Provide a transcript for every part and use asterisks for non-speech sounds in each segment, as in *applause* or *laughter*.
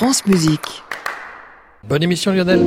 France Musique. Bonne émission Lionel.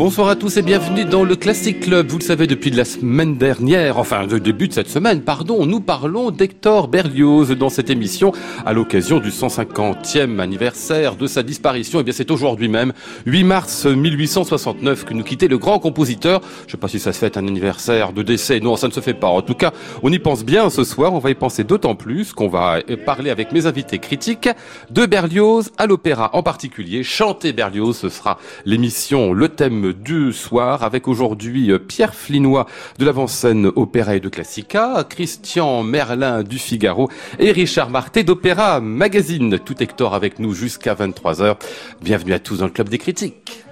Bonsoir à tous et bienvenue dans le Classic Club. Vous le savez, depuis la semaine dernière, enfin le début de cette semaine, pardon, nous parlons d'Hector Berlioz dans cette émission à l'occasion du 150e anniversaire de sa disparition. Et bien c'est aujourd'hui même, 8 mars 1869, que nous quittait le grand compositeur. Je sais pas si ça se fait un anniversaire de décès. Non, ça ne se fait pas. En tout cas, on y pense bien ce soir. On va y penser d'autant plus qu'on va parler avec mes invités critiques de Berlioz à l'opéra en particulier. Chanter Berlioz, ce sera l'émission, le thème du soir avec aujourd'hui euh, Pierre Flinois de l'avant-scène Opéra et de Classica, Christian Merlin du Figaro et Richard Marté d'Opéra Magazine. Tout Hector avec nous jusqu'à 23h. Bienvenue à tous dans le Club des critiques.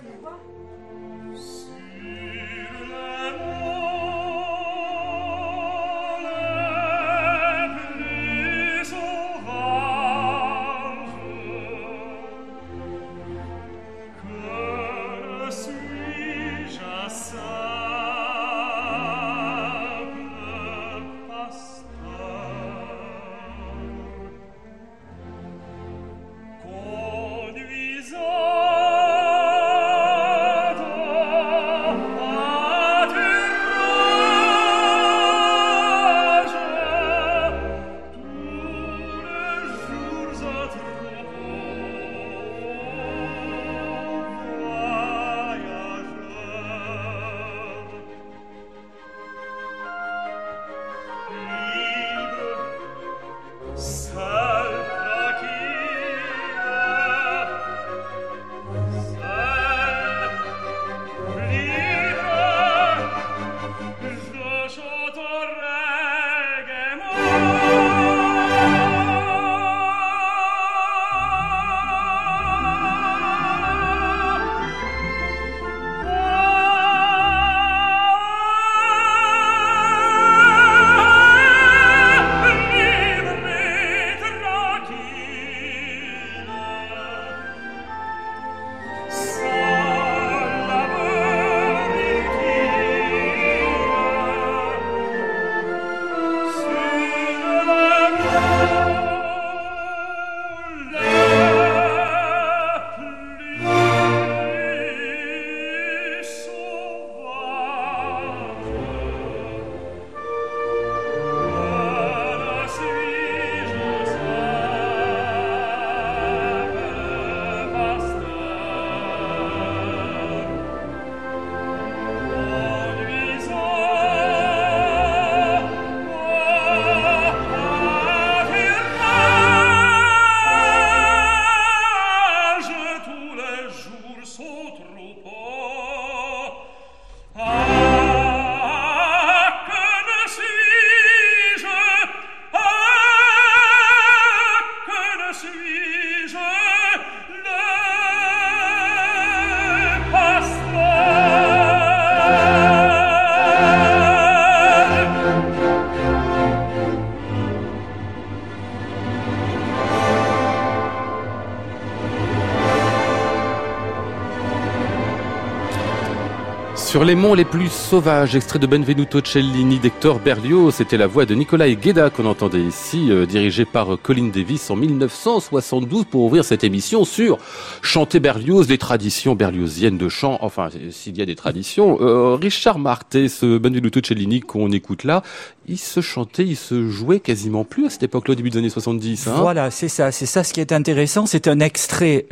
Sur les monts les plus sauvages, extrait de Benvenuto Cellini d'Hector Berlioz, c'était la voix de Nicolas Gueda qu'on entendait ici, euh, dirigé par euh, Colin Davis en 1972 pour ouvrir cette émission sur chanter Berlioz, les traditions berlioziennes de chant, enfin s'il y a des traditions. Euh, Richard Marté, ce Benvenuto Cellini qu'on écoute là, il se chantait, il se jouait quasiment plus à cette époque-là, au début des années 70. Hein Voilà, c'est ça, c'est ça ce qui est intéressant. C'est un extrait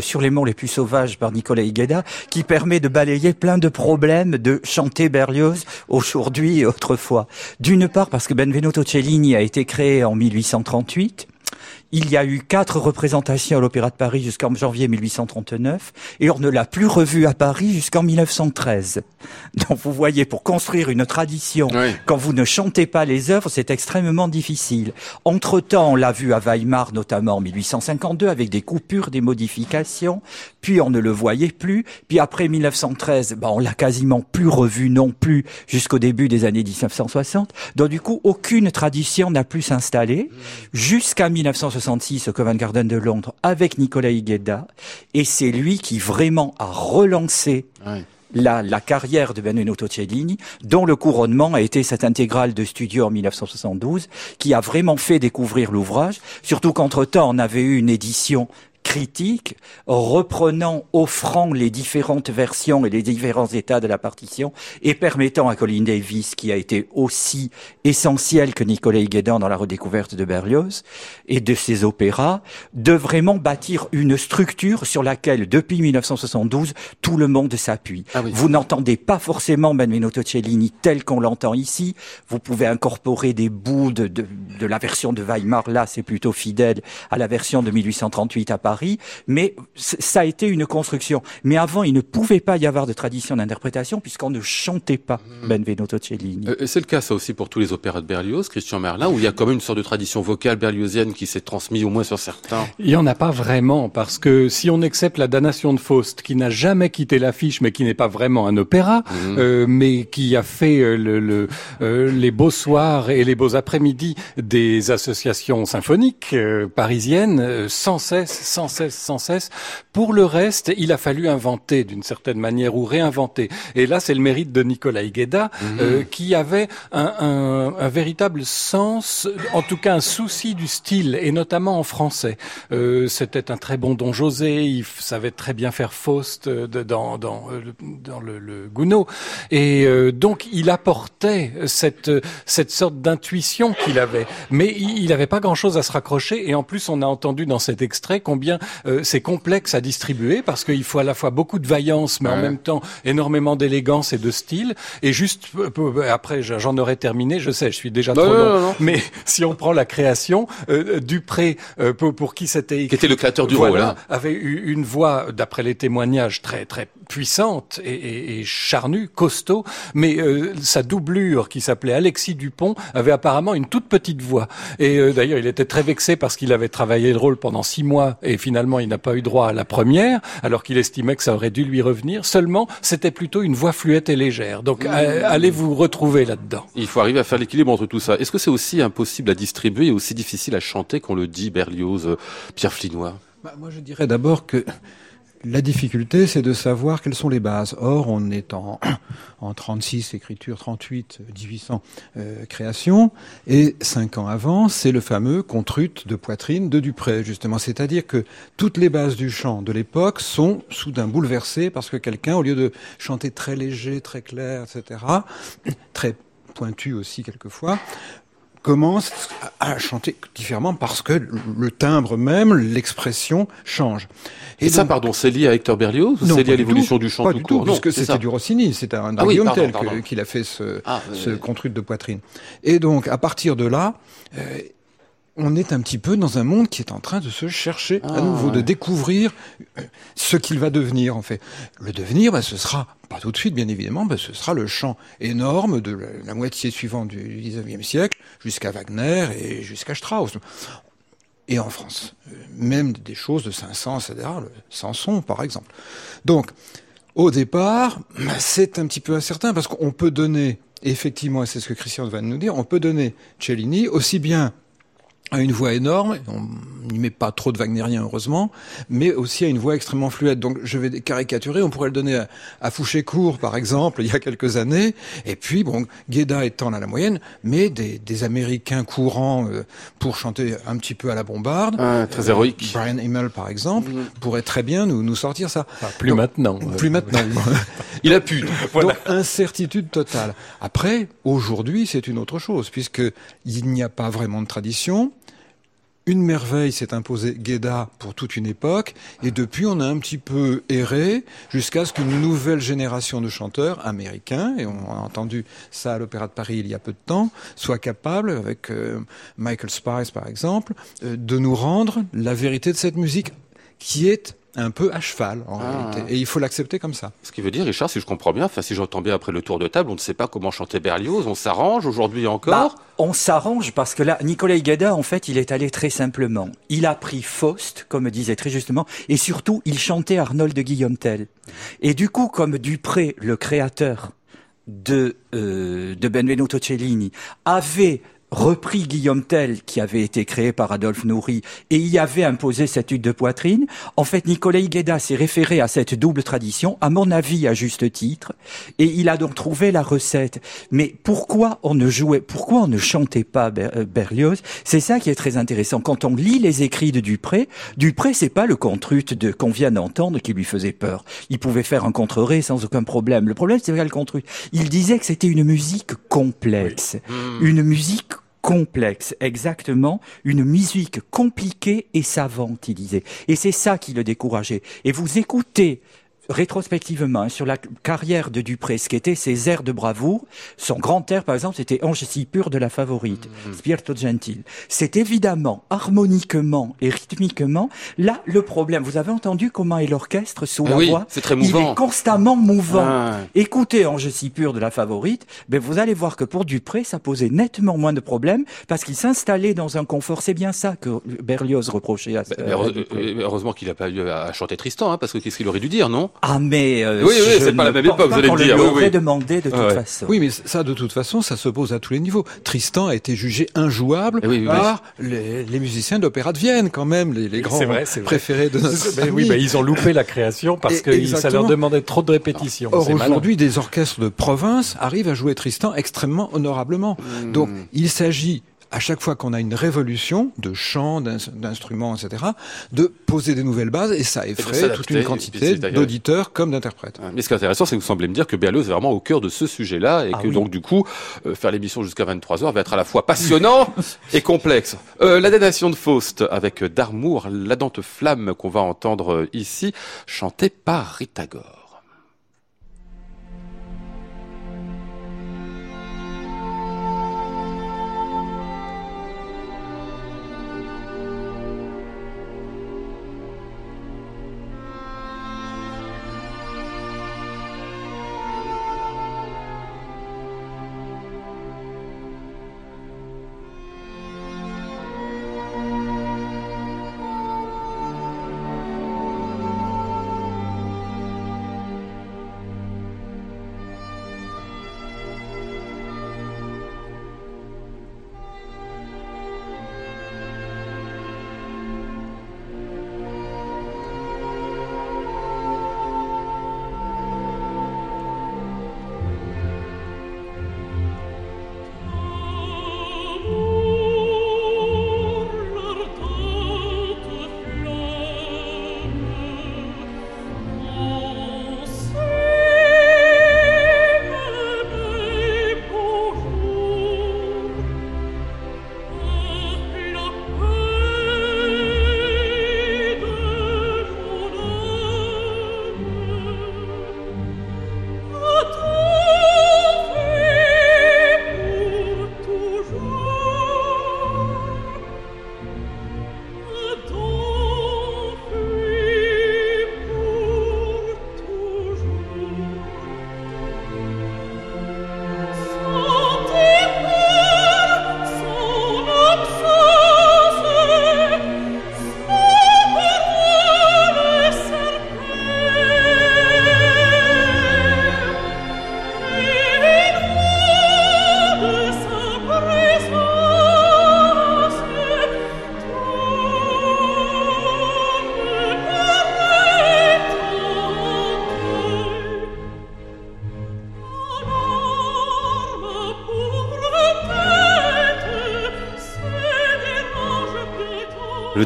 sur les monts les plus sauvages par Nicolas Higueda qui permet de balayer plein de problèmes de chanter Berlioz aujourd'hui et autrefois. D'une part parce que Benvenuto Cellini a été créé en 1838. Il y a eu quatre représentations à l'Opéra de Paris jusqu'en janvier 1839 et on ne l'a plus revu à Paris jusqu'en 1913. Donc vous voyez, pour construire une tradition, Oui. quand vous ne chantez pas les œuvres, c'est extrêmement difficile. Entre-temps, on l'a vu à Weimar, notamment en 1852, avec des coupures, des modifications, puis on ne le voyait plus, puis après 1913, ben, on l'a quasiment plus revu non plus jusqu'au début des années 1960. Donc du coup, aucune tradition n'a pu s'installer jusqu'à 1966 au Covent Garden de Londres avec Nicolas Higueda, et c'est lui qui vraiment a relancé la carrière de Benvenuto Cellini, dont le couronnement a été cette intégrale de studio en 1972, qui a vraiment fait découvrir l'ouvrage, surtout qu'entre-temps, on avait eu une édition critique, reprenant, offrant les différentes versions et les différents états de la partition, et permettant à Colin Davis, qui a été aussi essentiel que Nicolas Guédan dans la redécouverte de Berlioz et de ses opéras, de vraiment bâtir une structure sur laquelle, depuis 1972, tout le monde s'appuie. Ah oui. Vous n'entendez pas forcément Benvenuto Cellini tel qu'on l'entend ici. Vous pouvez incorporer des bouts de, de, de la version de Weimar. Là, c'est plutôt fidèle à la version de 1838 à Paris. Mais ça a été une construction. Mais avant, il ne pouvait pas y avoir de tradition d'interprétation puisqu'on ne chantait pas Benvenuto Cellini. Euh, C'est le cas ça aussi pour tous les opéras de Berlioz, Christian Merlin, où il y a quand même une sorte de tradition vocale berliosienne qui s'est transmise au moins sur certains. Il y en a pas vraiment parce que si on accepte la damnation de Faust, qui n'a jamais quitté l'affiche, mais qui n'est pas vraiment un opéra, euh, mais qui a fait euh, le, le, euh, les beaux soirs et les beaux après-midi des associations symphoniques euh, parisiennes, sans cesse, sans cesse, sans cesse. Pour le reste, il a fallu inventer d'une certaine manière ou réinventer. Et là, c'est le mérite de Nicolas Higueda, euh, qui avait un, un, un véritable sens, en tout cas un souci du style, et notamment en français. Euh, C'était un très bon Don José, il savait très bien faire Faust euh, de- dans, dans, euh, le- dans le, le Gounod. Et euh, donc, il apportait cette, cette sorte d'intuition qu'il avait. Mais il n'avait pas grand-chose à se raccrocher. Et en plus, on a entendu dans cet extrait combien euh, c'est complexe à distribuer, parce qu'il faut à la fois beaucoup de vaillance, mais en même temps énormément d'élégance et de style. Et juste, euh, après, j'en aurais terminé, je sais, je suis déjà Non, trop non, long. non, non. Mais *laughs* si on prend la création, euh, Dupré, euh, pour, pour qui c'était Qui était le créateur du voilà, rôle, hein. avait eu une voix, d'après les témoignages, très très puissante et, et, et charnue, costaud, mais euh, sa doublure, qui s'appelait Alexis Dupont, avait apparemment une toute petite voix. Et euh, d'ailleurs, il était très vexé parce qu'il avait travaillé le rôle pendant six mois et finalement, il n'a pas eu droit à la première, alors qu'il estimait que ça aurait dû lui revenir. Seulement, c'était plutôt une voix fluette et légère. Donc, euh, allez vous retrouver là-dedans? Il faut arriver à faire l'équilibre entre tout ça. Est-ce que c'est aussi impossible à distribuer et aussi difficile à chanter qu'on le dit Berlioz, euh, Pierre Flinois Bah, moi, je dirais d'abord que la difficulté, c'est de savoir quelles sont les bases. Or, on est en, *clears throat* en 36 écriture, 38, 1800 euh, création, et cinq ans avant, c'est le fameux contrute de poitrine de Dupré, justement. C'est-à-dire que toutes les bases du chant de l'époque sont soudain bouleversées parce que quelqu'un, au lieu de chanter très léger, très clair, etc., *clears throat* très pointu aussi quelquefois, commence à chanter différemment parce que le- timbre même, l'expression change. Et, ça, donc- pardon, c'est lié à Hector Berlioz c'est lié à l'évolution du chant pas tout du court tout, Non, puisque c'est c'était ça. du Rossini, c'était un, Ah oui, que- qu'il a fait ce, Ah, ce contrute de poitrine. Et donc, à partir de là, euh, on est un petit peu dans un monde qui est en train de se chercher Ah, à nouveau, de découvrir euh, ce qu'il va devenir, en fait. Le devenir, bah, ce sera, pas tout de suite, bien évidemment, bah, ce sera le chant énorme de la, la moitié suivante du 19e siècle jusqu'à Wagner et jusqu'à Strauss. Et en France, euh, même des choses de Saint-Saëns, etc., le Samson, par exemple. Donc, au départ, bah, c'est un petit peu incertain parce qu'on peut donner, effectivement, et c'est ce que Christian va nous dire, on peut donner Cellini aussi bien à une voix énorme, on n'y met pas trop de wagnérien heureusement, mais aussi à une voix extrêmement fluette. Donc je vais caricaturer, on pourrait le donner à, à Fouché-Court par exemple, *laughs* il y a quelques années, et puis bon, Guéda étant là la moyenne, mais des, des Américains courants euh, pour chanter un petit peu à la bombarde. Ah, très héroïque. Brian Himmel par exemple, pourrait très bien nous, nous sortir ça. Enfin, plus Donc, maintenant. Plus maintenant. *laughs* Il a pu. *laughs* Donc incertitude totale. Après, aujourd'hui, c'est une autre chose, puisque il n'y a pas vraiment de tradition. une merveille s'est imposée, Guéda, pour toute une époque, et depuis on a un petit peu erré jusqu'à ce qu'une nouvelle génération de chanteurs américains, et on a entendu ça à l'Opéra de Paris il y a peu de temps, soit capable, avec euh, Michael Spice par exemple, euh, de nous rendre la vérité de cette musique qui est un peu à cheval en Ah. réalité. Et il faut l'accepter comme ça. Ce qui veut dire, Richard, si je comprends bien, enfin, si j'entends bien après le tour de table, on ne sait pas comment chanter Berlioz, on s'arrange aujourd'hui encore? Bah, on s'arrange parce que là, Nicolas Gueda, en fait, il est allé très simplement. Il a pris Faust, comme disait très justement, et surtout, il chantait Arnold de Guillaume Tell. Et du coup, comme Dupré, le créateur de, euh, de Benvenuto Cellini, avait repris Guillaume Tell, qui avait été créé par Adolphe Nourri, et y avait imposé cette hutte de poitrine. En fait, Nicolas Gueda s'est référé à cette double tradition, à mon avis, à juste titre, et il a donc trouvé la recette. Mais pourquoi on ne jouait, pourquoi on ne chantait pas euh, Berlioz? C'est ça qui est très intéressant. Quand on lit les écrits de Dupré, Dupré, c'est pas le contrute de qu'on vient d'entendre qui lui faisait peur. Il pouvait faire un contre-ré sans aucun problème. Le problème, c'est pas le contrute. Il disait que c'était une musique complexe, une musique complexe, exactement, une musique compliquée et savante, il disait. Et c'est ça qui le décourageait. Et vous écoutez rétrospectivement hein, sur la carrière de Dupré, ce qu'étaient ses airs de bravoure. Son grand air, par exemple, c'était Ange si pur de la favorite, Spirito Gentil. C'est évidemment, harmoniquement et rythmiquement, là, le problème. Vous avez entendu comment est l'orchestre sous Ah la oui, voix c'est très Il mouvant. est constamment mouvant. Ah. Écoutez Ange si pur de la favorite, ben vous allez voir que pour Dupré, ça posait nettement moins de problèmes parce qu'il s'installait dans un confort. C'est bien ça que Berlioz reprochait à, à heure- Dupré. euh, heureusement qu'il n'a pas eu à chanter Tristan, hein, parce que qu'est-ce qu'il aurait dû dire, non? Ah mais euh, Oui, oui, je c'est pas la ne même époque, pas vous allez le dire, oui, oui. demandé de toute Ouais. façon. Oui, mais ça, de toute façon, ça se pose à tous les niveaux. Tristan a été jugé injouable Eh oui, oui, par les, les musiciens d'opéra de Vienne, quand même, les, les grands vrai, préférés de *laughs* notre Ben oui, ami. ben ils ont loupé la création parce que ça leur demandait trop de répétitions. Or aujourd'hui, des orchestres de province arrivent à jouer Tristan extrêmement honorablement. Hmm. Donc, il s'agit à chaque fois qu'on a une révolution de chants, d'ins- d'instruments, etc., de poser des nouvelles bases et ça effraie toute une quantité d'auditeurs comme d'interprètes. Mais ce qui est intéressant, c'est que vous semblez me dire que Berlioz est vraiment au cœur de ce sujet-là et Ah que oui. donc du coup, euh, faire l'émission jusqu'à 23h va être à la fois passionnant *laughs* et complexe. Euh, la damnation de Faust avec Darmour, la dente flamme qu'on va entendre euh, ici, chantée par Rita Gore.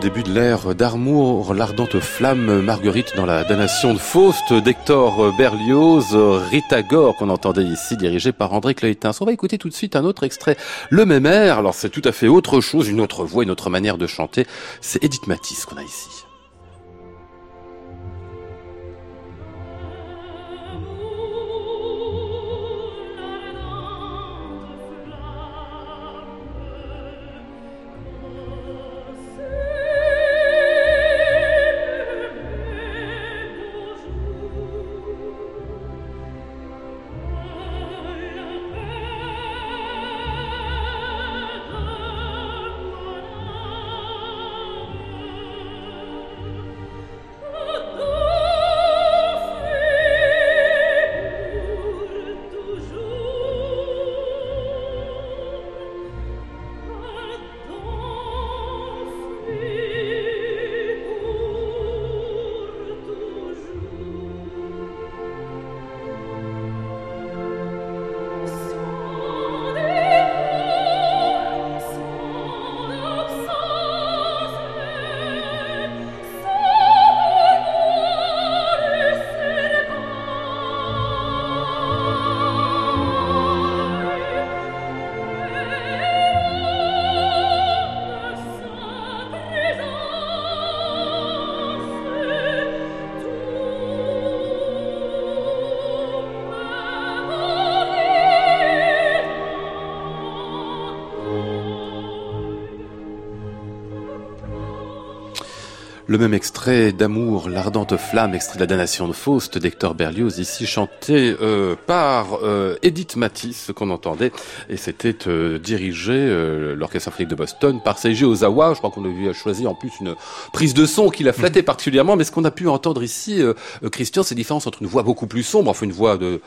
Début de l'ère d'Armour, l'ardente flamme Marguerite dans la damnation de Faust d'Hector Berlioz, Rita Gore qu'on entendait ici dirigé par André Claytins. On va écouter tout de suite un autre extrait, Le même air. Alors c'est tout à fait autre chose, une autre voix, une autre manière de chanter. C'est Edith Matisse qu'on a ici. Le même extrait d'Amour, l'ardente flamme, extrait de la damnation de Faust d'Hector Berlioz, ici chanté euh, par euh, Edith Matisse, qu'on entendait, et c'était euh, dirigé, euh, l'Orchestre symphonique de Boston, par Seiji Ozawa. Je crois qu'on a choisi en plus une prise de son qui l'a flatté particulièrement, mais ce qu'on a pu entendre ici, euh, Christian, c'est la différence entre une voix beaucoup plus sombre, enfin une voix de,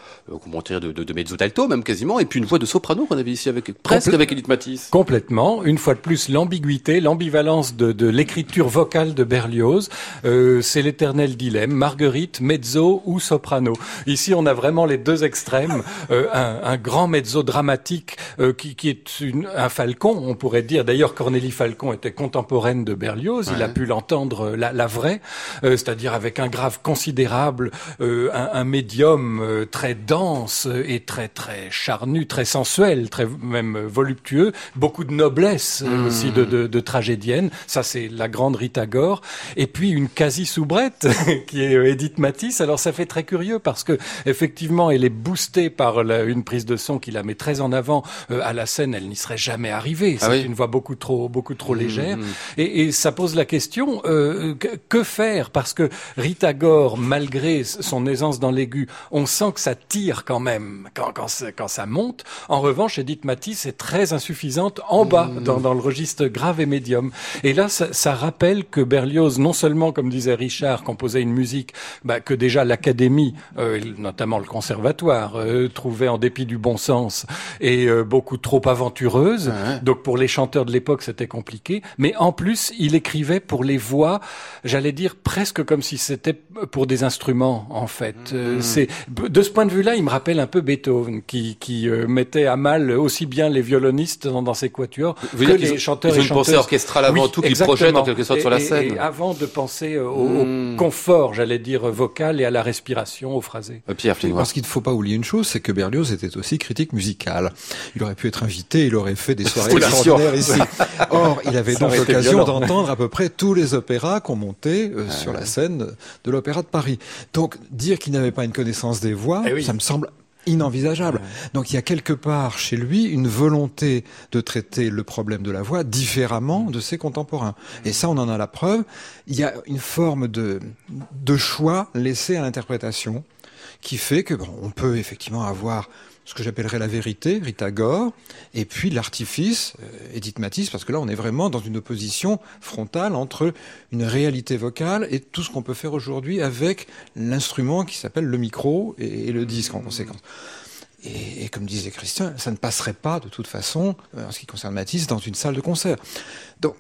comment dire, de, de, de mezzo alto même quasiment, et puis une voix de soprano qu'on avait ici avec presque avec Edith Matisse. Complètement. Une fois de plus, l'ambiguïté, l'ambivalence de, de l'écriture vocale de Berlioz, euh, c'est l'éternel dilemme. Marguerite, mezzo ou soprano. Ici, on a vraiment les deux extrêmes. Euh, un, un grand mezzo dramatique euh, qui, qui est une- un Falcon, on pourrait dire. D'ailleurs, Cornélie Falcon était contemporaine de Berlioz. Il a pu l'entendre euh, la, la vraie, c'est-à-dire avec un grave considérable, un, un médium très dense et très très charnu, très sensuel, très même voluptueux, beaucoup de noblesse euh, aussi de, de, de tragédienne. Ça, c'est la grande Rita Gore. Et puis une quasi-soubrette *laughs* qui est euh, Edith Matisse. Alors ça fait très curieux parce que effectivement, elle est boostée par la- une prise de son qui la met très en avant euh, à la scène. Elle n'y serait jamais arrivée. C'est Ah oui une voix beaucoup trop beaucoup trop légère. Et, et ça pose la question euh, que, que faire? Parce que Rita Gore, malgré son aisance dans l'aigu, on sent que ça tire quand même quand, quand, ça- quand ça monte. En revanche, Edith Matisse est très insuffisante en bas, dans, dans le registre grave et médium. Et là, ça, ça rappelle que Berlioz, non seulement, comme disait Richard, composait une musique bah, que déjà l'Académie, euh, notamment le Conservatoire, euh, trouvait en dépit du bon sens et euh, beaucoup trop aventureuse. Ouais. Donc pour les chanteurs de l'époque, c'était compliqué. Mais en plus, il écrivait pour les voix, j'allais dire presque comme si c'était pour des instruments, en fait. Euh, c'est de ce point de vue-là, il me rappelle un peu Beethoven, qui, qui euh, mettait à mal aussi bien les violonistes dans, dans ses quatuors Vous que les ont- chanteurs ils ont et une pensée chanteuses. orchestrale avant Oui, tout, exactement. projettent en quelque sorte Et- sur la et- scène. Et avant de penser euh, au, au Mm. confort, j'allais dire vocal et à la respiration, au phrasé. Euh, Pierre Flinois. Parce qu'il ne faut pas oublier une chose, c'est que Berlioz était aussi critique musical. Il aurait pu être invité, il aurait fait des soirées extraordinaires ici. *laughs* Or, il avait Ça donc l'occasion d'entendre à peu près tous les opéras qu'on montait euh, sur la scène de l'Opéra de Paris. Donc, dire qu'il n'avait pas une connaissance des voix, Eh oui. ça me semble inenvisageable. Donc il y a quelque part chez lui une volonté de traiter le problème de la voix différemment de ses contemporains. Et ça, on en a la preuve. Il y a une forme de, de choix laissé à l'interprétation qui fait que bon, on peut effectivement avoir ce que j'appellerais la vérité, Rita Gore, et puis l'artifice, euh, Edith Matisse, parce que là on est vraiment dans une opposition frontale entre une réalité vocale et tout ce qu'on peut faire aujourd'hui avec l'instrument qui s'appelle le micro et, le disque en conséquence. Et, et comme disait Christian, ça ne passerait pas de toute façon, euh, en ce qui concerne Matisse, dans une salle de concert. Donc,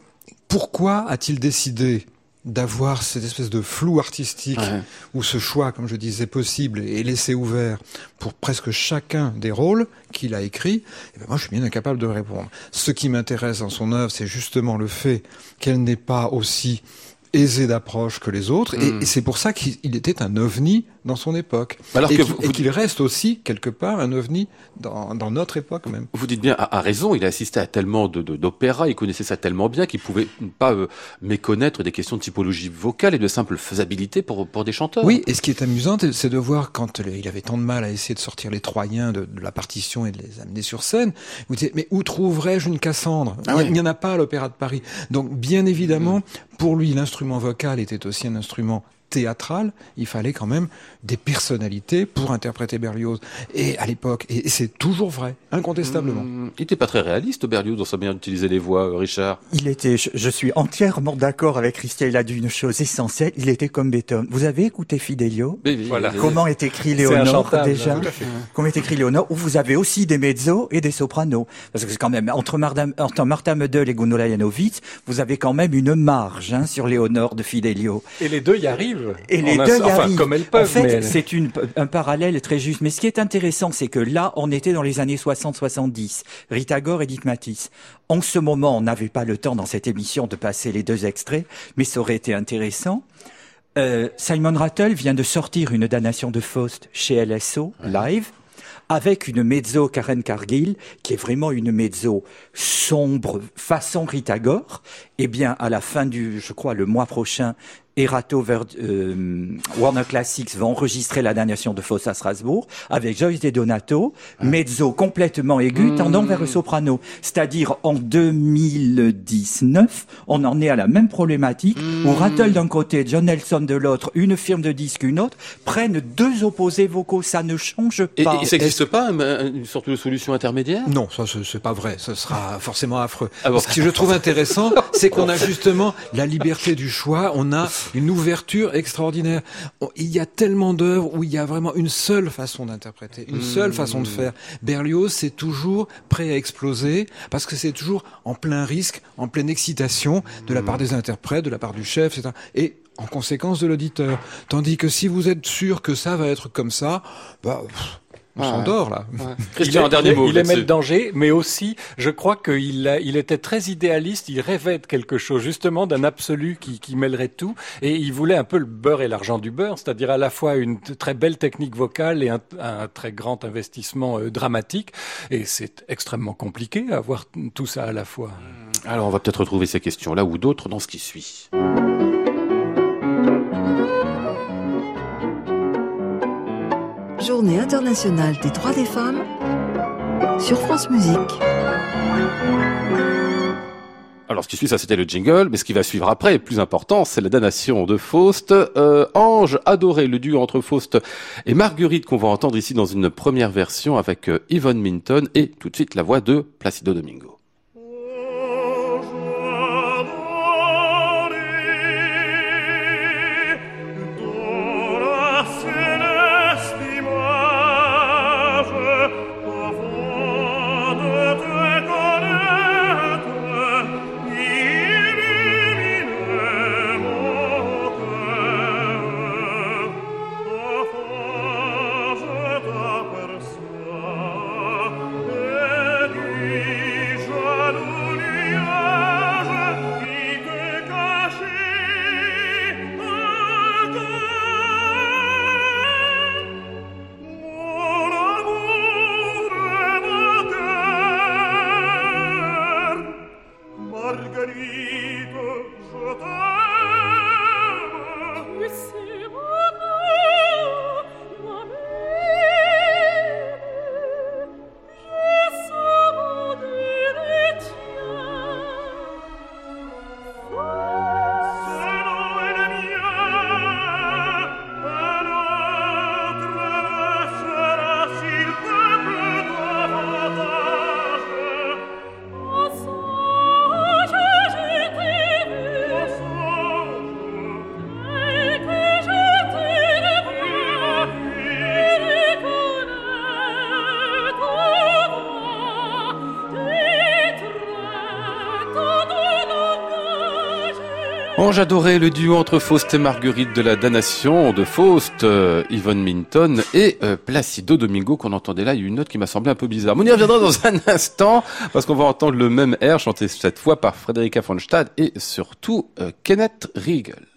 pourquoi a-t-il décidé d'avoir cette espèce de flou artistique Ouais. où ce choix, comme je disais, possible est laissé ouvert pour presque chacun des rôles qu'il a écrits, eh ben moi je suis bien incapable de répondre. Ce qui m'intéresse dans son œuvre, c'est justement le fait qu'elle n'est pas aussi aisée d'approche que les autres, et- Mm. et, c'est pour ça qu'il il était un ovni dans son époque. Alors et que qu'il- vous- reste aussi, quelque part, un ovni dans, dans notre époque même. Vous dites bien, à, à raison, il a assisté à tellement de, de- d'opéras, il connaissait ça tellement bien qu'il pouvait pas euh, méconnaître des questions de typologie vocale et de simple faisabilité pour, pour des chanteurs. Oui, et ce qui est amusant, c'est de voir quand il avait tant de mal à essayer de sortir les Troyens de, de la partition et de les amener sur scène, vous dites, mais où trouverais-je une Cassandre? Ah Il n'y en a pas à l'Opéra de Paris. Donc, bien évidemment, pour lui, l'instrument vocal était aussi un instrument théâtral, il fallait quand même des personnalités pour interpréter Berlioz. Et à l'époque, et, c'est toujours vrai, incontestablement. Hum, il n'était pas très réaliste, Berlioz, dans sa manière d'utiliser les voix, euh, Richard. Il était, je, je suis entièrement d'accord avec Christian, il a dit une chose essentielle, il était comme Beethoven. Vous avez écouté Fidelio? Mais- mais- Voilà. Comment est écrit Léonore déjà? Comment est écrit Léonore? Où vous avez aussi des mezzos et des sopranos. Parce que c'est quand même, entre Martha, entre Martha Meudel et Gunnar Janowitz, vous avez quand même une marge hein, sur Léonore de Fidelio. Et les deux y arrivent. Et les deux y enfin, comme elles peuvent. En fait, elles- c'est un parallèle très juste. Mais ce qui est intéressant, c'est que là, on était dans les années 60-70. Rita Gore, Edith Matisse. En ce moment, on n'avait pas le temps dans cette émission de passer les deux extraits, mais ça aurait été intéressant. Euh, Simon Rattle vient de sortir une damnation de Faust chez LSO, live, avec une mezzo Karen Cargill, qui est vraiment une mezzo sombre, façon Rita Gore. Eh bien, à la fin du, je crois, le mois prochain, Erato euh, Warner Classics va enregistrer la damnation de Faust à Strasbourg avec Joyce De Donato, mezzo complètement aigu, tendant vers le soprano. C'est-à-dire en 2019, on en est à la même problématique où Rattle d'un côté, John Nelson de l'autre, une firme de disques une autre, prennent deux opposés vocaux. Ça ne change pas. et ça n'existe pas un- un- une sorte de solution intermédiaire? Non, ça c'est c'est pas vrai. Ce sera forcément affreux. Ah bon. Ce que je trouve intéressant, *laughs* c'est qu'on a justement la liberté du choix. On a *laughs* une ouverture extraordinaire. On- Il y a tellement d'œuvres où il y a vraiment une seule façon d'interpréter, une seule façon de faire. Berlioz, c'est toujours prêt à exploser parce que c'est toujours en plein risque, en pleine excitation de la part des interprètes, de la part du chef, etc. Et en conséquence de l'auditeur. Tandis que si vous êtes sûr que ça va être comme ça, bah, pff, on Ouais. s'endort là. *laughs* Christian, il, un dernier il- mot Il aimait le danger, mais aussi, je crois qu'il a- il était très idéaliste. Il rêvait de quelque chose, justement, d'un absolu qui, qui mêlerait tout. Et il voulait un peu le beurre et l'argent du beurre, c'est-à-dire à la fois une très belle technique vocale et un, un très grand investissement euh, dramatique. Et c'est extrêmement compliqué à avoir tout ça à la fois. Alors, on va peut-être retrouver ces questions-là ou d'autres dans ce qui suit. Journée internationale des droits des femmes sur France Musique. Alors, ce qui suit, ça c'était le jingle, mais ce qui va suivre après, plus important, c'est la damnation de Faust. Euh, Ange adoré, le duo entre Faust et Marguerite qu'on va entendre ici dans une première version avec euh, Yvonne Minton et tout de suite la voix de Placido Domingo. J'adorais le duo entre Faust et Marguerite de la damnation de Faust, euh, Yvonne Minton et euh, Placido Domingo qu'on entendait là. Il y a une note qui m'a semblé un peu bizarre. Mais on y reviendra dans un *laughs* instant parce qu'on va entendre le même air chanté cette fois par Frederica von Stade et surtout euh, Kenneth Riegel.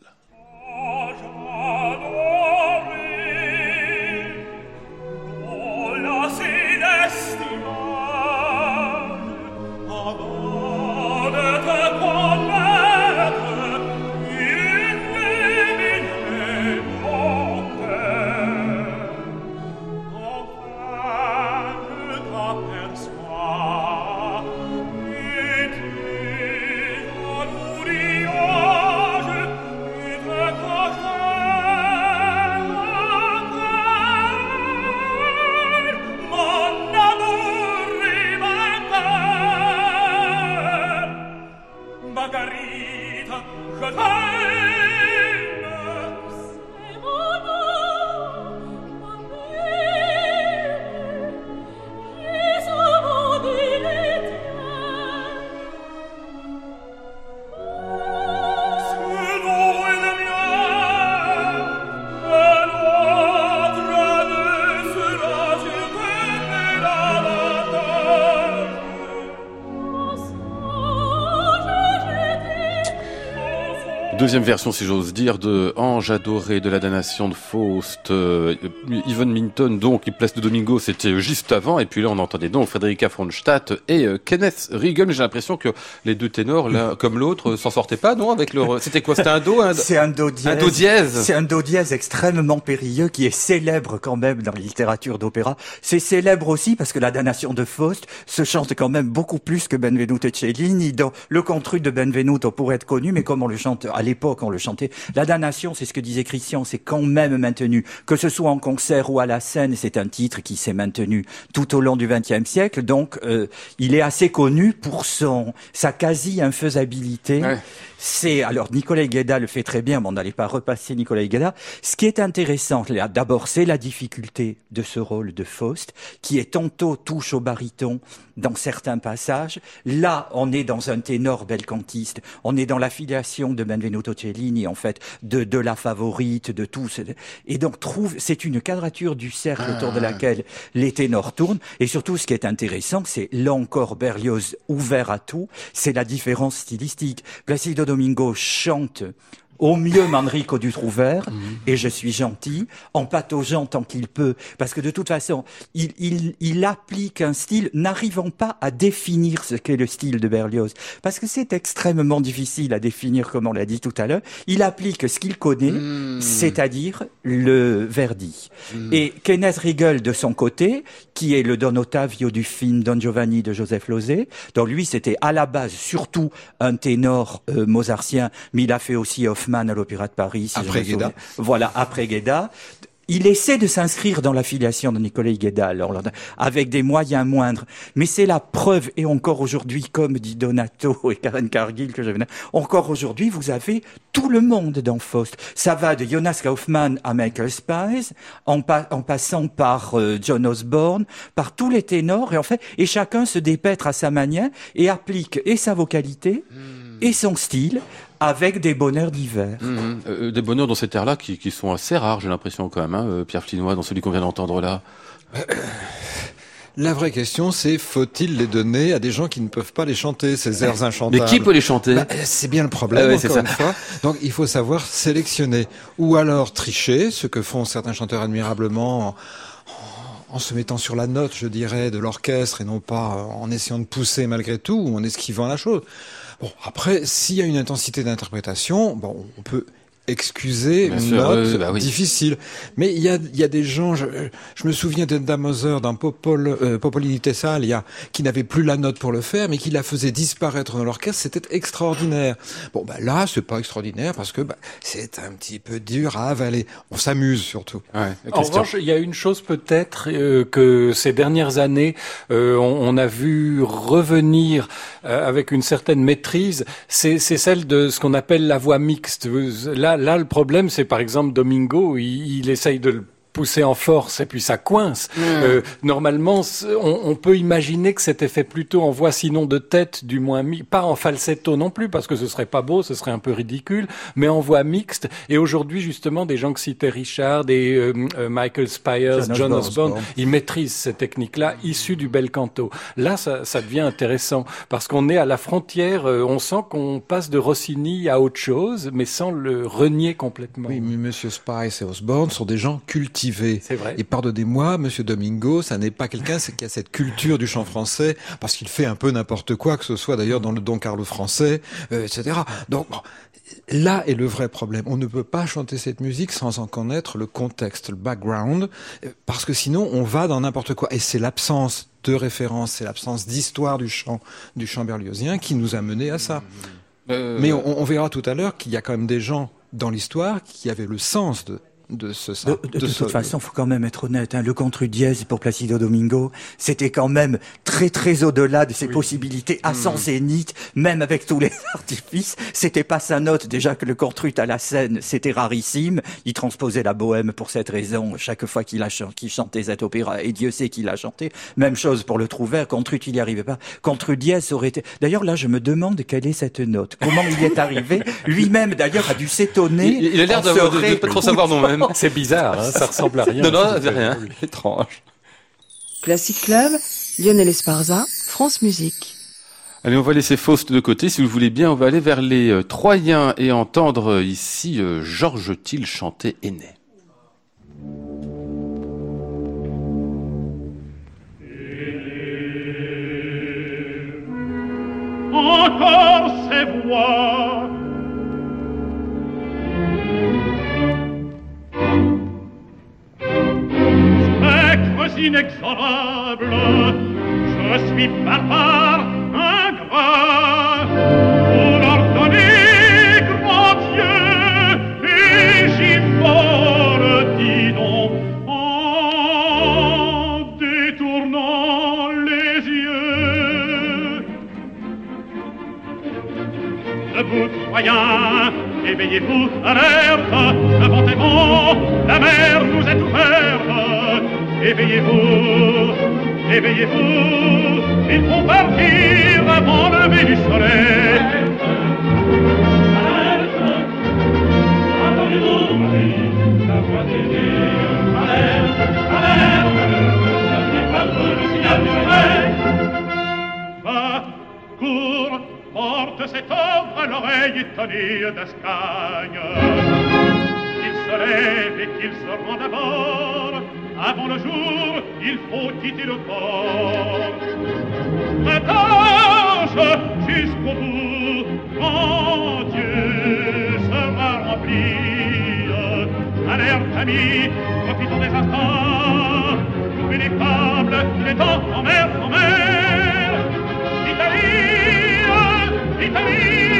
Deuxième version, si j'ose dire, de Ange adoré de la damnation de Faust. Euh, Yvonne Minton, donc, et Place de Domingo, c'était juste avant. Et puis là, on entendait donc Frederica Fronstadt et euh, Kenneth. Mais j'ai l'impression que les deux ténors, l'un comme l'autre, euh, s'en sortaient pas, non Avec leur... C'était quoi C'était un do un... C'est un do dièse. Un do dièse. C'est un do dièse extrêmement périlleux qui est célèbre quand même dans la littérature d'opéra. C'est célèbre aussi parce que la damnation de Faust se chante quand même beaucoup plus que Benvenuto Cellini. Dans le contru de Benvenuto pourrait être connu, mais comme on le chante à l'époque, on le chantait. La damnation, c'est ce que disait Christian, c'est quand même maintenu. Que ce soit en concert ou à la scène, c'est un titre qui s'est maintenu tout au long du XXe siècle. Donc, euh, il est assez connu pour son sa quasi infaisabilité. C'est alors Nicolas Gueda le fait très bien, mais on n'allait pas repasser Nicolas Gueda. Ce qui est intéressant, là, d'abord, c'est la difficulté de ce rôle de Faust, qui est tantôt touche au baryton dans certains passages. Là, on est dans un ténor belcantiste, on est dans l'affiliation de Benvenuto Cellini, en fait, de, de la favorite, de tout. ce- Et donc, trouve, c'est une quadrature du cercle autour de laquelle les ténors tournent. Et surtout, ce qui est intéressant, c'est là encore Berlioz ouvert à tout, c'est la différence stylistique. Placido Domingo chante au mieux Manrico du Trouvert, et je suis gentil, en pataugeant tant qu'il peut, parce que de toute façon, il, il, il applique un style n'arrivant pas à définir ce qu'est le style de Berlioz, parce que c'est extrêmement difficile à définir, comme on l'a dit tout à l'heure. Il applique ce qu'il connaît, c'est-à-dire le Verdi. Et Kenneth Riegel, de son côté, qui est le Don Ottavio du film Don Giovanni de Joseph Losey, donc lui, c'était à la base surtout un ténor euh, mozartien, mais il a fait aussi Hoffmann à l'Opéra de Paris. si Après. Gueda. Voilà, après Gueda. Il essaie de s'inscrire dans l'affiliation de Nicolas Gueda, alors, avec des moyens moindres. Mais c'est la preuve, et encore aujourd'hui, comme dit Donato *laughs* et Karen Cargill, que je venais, encore aujourd'hui, vous avez tout le monde dans Faust. Ça va de Jonas Kaufmann à Michael Spies, en, pa- en passant par euh, John Osborne, par tous les ténors, et en fait, et chacun se dépêtre à sa manière et applique et sa vocalité et son style avec des bonheurs divers. Mhm. Euh, des bonheurs dans cet air-là qui, qui sont assez rares, j'ai l'impression quand même, hein, euh, Pierre Flinois, dans celui qu'on vient d'entendre là. *coughs* La vraie question, c'est faut-il les donner à des gens qui ne peuvent pas les chanter, ces airs Mais inchantables qui peut les chanter? Bah, c'est bien le problème, Ah ouais, c'est encore ça. une fois. Donc, il faut savoir sélectionner. Ou alors tricher, ce que font certains chanteurs admirablement en, en se mettant sur la note, je dirais, de l'orchestre et non pas en essayant de pousser malgré tout ou en esquivant la chose. Bon, après, s'il y a une intensité d'interprétation, bon, on peut excuser Bien sûr, note oui, bah oui. difficile. Mais il y a, il y a des gens, je, je me souviens d'Edda Moser dans Popol, euh, Popoli qui n'avait plus la note pour le faire, mais qui la faisait disparaître dans l'orchestre. C'était extraordinaire. Bon, bah là, c'est pas extraordinaire parce que bah, c'est un petit peu dur à avaler. On s'amuse surtout. Ouais, En revanche, il y a une chose peut-être euh, que ces dernières années, euh, on, on a vu revenir euh, avec une certaine maîtrise, c'est c'est celle de ce qu'on appelle la voix mixte. Là, là, le problème, c'est par exemple Domingo, il, il essaye de le poussé en force et puis ça coince. Euh, normalement, on, on peut imaginer que c'était fait plutôt en voix sinon de tête, du moins mi pas en falsetto non plus parce que ce serait pas beau, ce serait un peu ridicule, mais en voix mixte. Et aujourd'hui, justement, des gens que citait Richard, des euh, euh, Michael Spires, John John, Osborne. Osborne, ils maîtrisent ces techniques-là issues du bel canto. Là, ça, ça devient intéressant parce qu'on est à la frontière. euh, on sent qu'on passe de Rossini à autre chose, mais sans le renier complètement. Oui, mais Monsieur Spice et Osborne sont des gens cultivés. C'est vrai. Et pardonnez-moi, Monsieur Domingo, ça n'est pas quelqu'un qui a cette culture du chant français, parce qu'il fait un peu n'importe quoi, que ce soit d'ailleurs dans le Don Carlo français, euh, etc. Donc, bon, là est le vrai problème. On ne peut pas chanter cette musique sans en connaître le contexte, le background, euh, parce que sinon on va dans n'importe quoi. Et c'est l'absence de référence, c'est l'absence d'histoire du chant, du chant berliozien qui nous a mené à ça. Euh, Mais on, on verra tout à l'heure qu'il y a quand même des gens dans l'histoire qui avaient le sens de, de ce. De, de- de ce- toute façon, faut quand même être honnête. Hein, le contre dièse pour Placido Domingo, c'était quand même très très au-delà de ses possibilités à son zénith, même avec tous les *laughs* artifices. C'était pas sa note. Déjà que le contrut à la scène, c'était rarissime. Il transposait la bohème pour cette raison chaque fois qu'il chantait cet opéra. Et Dieu sait qu'il a chanté. Même chose pour le trouvère. Contrut, il n'y arrivait pas. Contre dièse aurait été. D'ailleurs, là, je me demande quelle est cette note. Comment il y est arrivé? *laughs* Lui-même, d'ailleurs, a dû s'étonner. il, il a l'air de se de- de pas trop savoir non-même. C'est bizarre, hein, ça ressemble à rien. Non, non, ce c'est rien. *laughs* Étrange. Classic Club, Lionel Esparza, France Musique. Allez, on va laisser Faust de côté. Si vous le voulez bien, on va aller vers les euh, Troyens et entendre euh, ici euh, Georges Thiel chanter Aîné. encore ces voix. Spectres inexorables, je suis barbare, ingrat, vous l'ordonnez, grand Dieu, et j'y vole, dis donc, en détournant les yeux. Debout, Troyens, éveillez-vous, alerte, est bon, la mer nous est ouverte. Éveillez-vous, éveillez-vous, il faut partir avant le lever du soleil. La voix des dieux, alerte, alerte, pas le signal du réveil. Va, cours, porte cet ordre à l'oreille étonnée d'Ascagne. Qu'il se lève et qu'il se rende à bord. Avant le jour, il faut quitter le port. La tâche jusqu'au bout, quand Dieu sera rempli. Alerte, amis, profitons des instants. Trouvez les est temps en mer, en mer. Italie, Italie.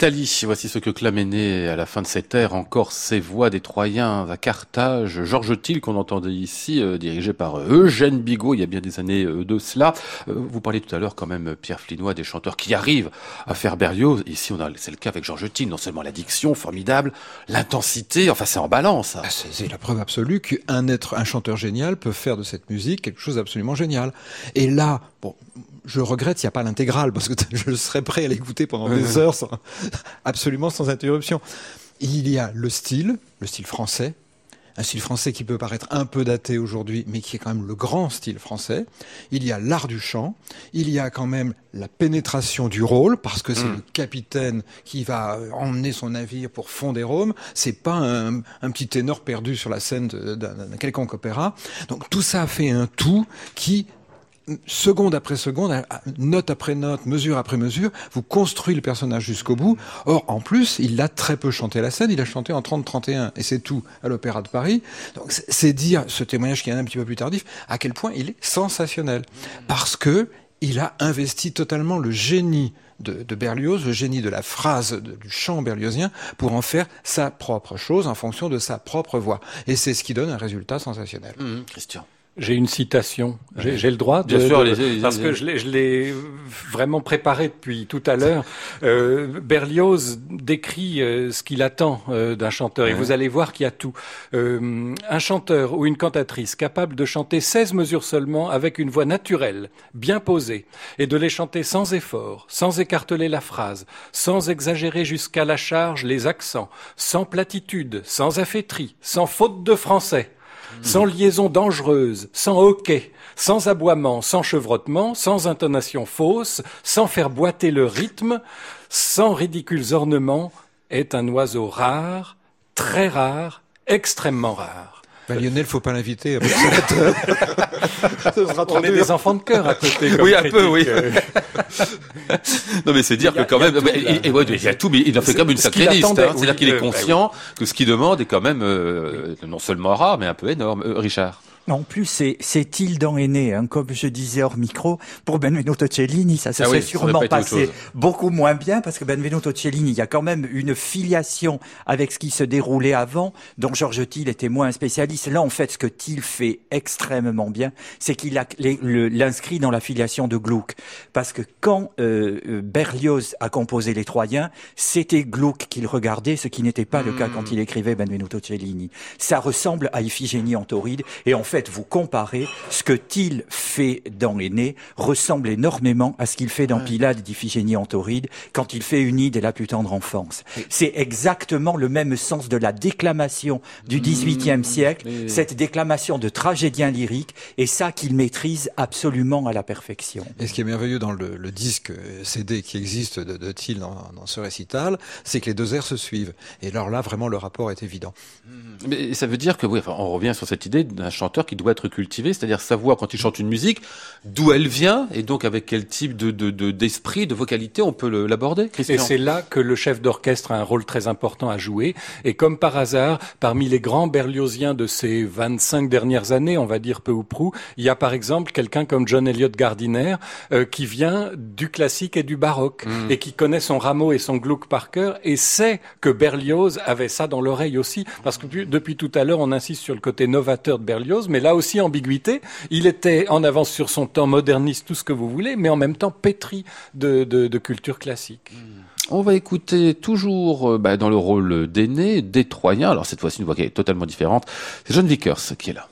Italie, voici ce que claménait à la fin de cette ère encore ces voix des Troyens à Carthage. Georges Thiel, qu'on entendait ici, euh, dirigé par euh, Eugène Bigot, il y a bien des années euh, de cela. vous parliez tout à l'heure quand même, Pierre Flinois, des chanteurs qui arrivent à faire Berlioz. Ici, on a, c'est le cas avec Georges Thiel, non seulement la diction formidable, l'intensité, enfin c'est en balance. Ah, c'est la preuve absolue qu'un être, un chanteur génial peut faire de cette musique quelque chose d'absolument génial. Et là, bon, je regrette, il n'y a pas l'intégrale, parce que *laughs* je serais prêt à l'écouter pendant des heures, *laughs* absolument sans interruption. Il y a le style, le style français, un style français qui peut paraître un peu daté aujourd'hui, mais qui est quand même le grand style français. Il y a l'art du chant, il y a quand même la pénétration du rôle, parce que c'est mm. le capitaine qui va emmener son navire pour fonder Rome. C'est pas un, un, petit ténor perdu sur la scène d'un quelconque opéra. Donc tout ça fait un tout qui seconde après seconde, note après note, mesure après mesure, vous construisez le personnage jusqu'au bout. Or, en plus, il l'a très peu chanté la scène, il a chanté en 30-31, et c'est tout à l'Opéra de Paris. Donc, c'est dire, ce témoignage qui est un petit peu plus tardif, à quel point il est sensationnel. Parce que il a investi totalement le génie de, Berlioz, le génie de la phrase du chant berliozien, pour en faire sa propre chose en fonction de sa propre voix. Et c'est ce qui donne un résultat sensationnel. Mmh, Christian. J'ai une citation. J'ai le droit de, Bien sûr, parce que je l'ai vraiment préparé depuis tout à l'heure. Euh, Berlioz décrit euh, ce qu'il attend euh, d'un chanteur et vous allez voir qu'il y a tout. Un chanteur ou une cantatrice capable de chanter 16 mesures seulement avec une voix naturelle, bien posée, et de les chanter sans effort, sans écarteler la phrase, sans exagérer jusqu'à la charge les accents, sans platitude, sans affaîtrie, sans faute de français sans liaison dangereuse, sans hoquet, sans aboiement, sans chevrotement, sans intonation fausse, sans faire boiter le rythme, sans ridicules ornements, est un oiseau rare, très rare, extrêmement rare. Bah, Lionel, faut pas l'inviter. *laughs* On est des enfants de cœur à côté. oui, un peu, oui. Euh. non, mais c'est dire que quand même, il y a tout, mais il en fait quand même une sacrée liste. Hein. C'est-à-dire qu'il est euh, conscient que ce qu'il demande est quand même euh, non seulement rare, mais un peu énorme. Richard. En plus, c'est, c'est Tildan aîné, hein, comme je disais hors micro. Pour Benvenuto Cellini, ça se ah serait sûrement passé beaucoup moins bien, parce que Benvenuto Cellini, il y a quand même une filiation avec ce qui se déroulait avant, dont Georges Thiel était moins un spécialiste. Là, en fait, ce que Thiel fait extrêmement bien, c'est qu'il a l'inscrit dans la filiation de Gluck. Parce que quand euh, euh, Berlioz a composé Les Troyens, c'était Gluck qu'il regardait, ce qui n'était pas le cas quand hmm. il écrivait Benvenuto Cellini. Ça ressemble à Iphigénie en Tauride, et en fait, vous comparez ce que Thiel fait dans L'aîné ressemble énormément à ce qu'il fait dans Pilade d'Iphigénie en Tauride quand il fait Unide et la plus tendre enfance. C'est exactement le même sens de la déclamation du mmh. XVIIIe siècle, cette déclamation de tragédien lyrique, et ça qu'il maîtrise absolument à la perfection. Et ce qui est merveilleux dans le, disque CD qui existe de, de Thiel dans, ce récital, c'est que les deux airs se suivent. Et alors là, vraiment, le rapport est évident. Mmh. Mais ça veut dire que, oui, enfin, on revient sur cette idée d'un chanteur qui doit être cultivé, c'est-à-dire savoir quand il chante une musique d'où elle vient et donc avec quel type de d'esprit, de, vocalité on peut l'aborder. Et c'est là que le chef d'orchestre a un rôle très important à jouer. Et comme par hasard, parmi les grands berliosiens de ces 25 dernières années, on va dire peu ou prou, il y a par exemple quelqu'un comme John Elliott Gardiner euh, qui vient du classique et du baroque mm. et qui connaît son Rameau et son Gluck par cœur et sait que Berlioz avait ça dans l'oreille aussi parce que depuis tout à l'heure on insiste sur le côté novateur de Berlioz mais là aussi ambiguïté. Il était en avance sur son temps, moderniste, tout ce que vous voulez, mais en même temps pétri de, culture classique. Hmm. On va écouter toujours euh, bah, dans le rôle d'aîné, des Troyens. Alors cette fois-ci, une voix qui est totalement différente. C'est John Vickers qui est là.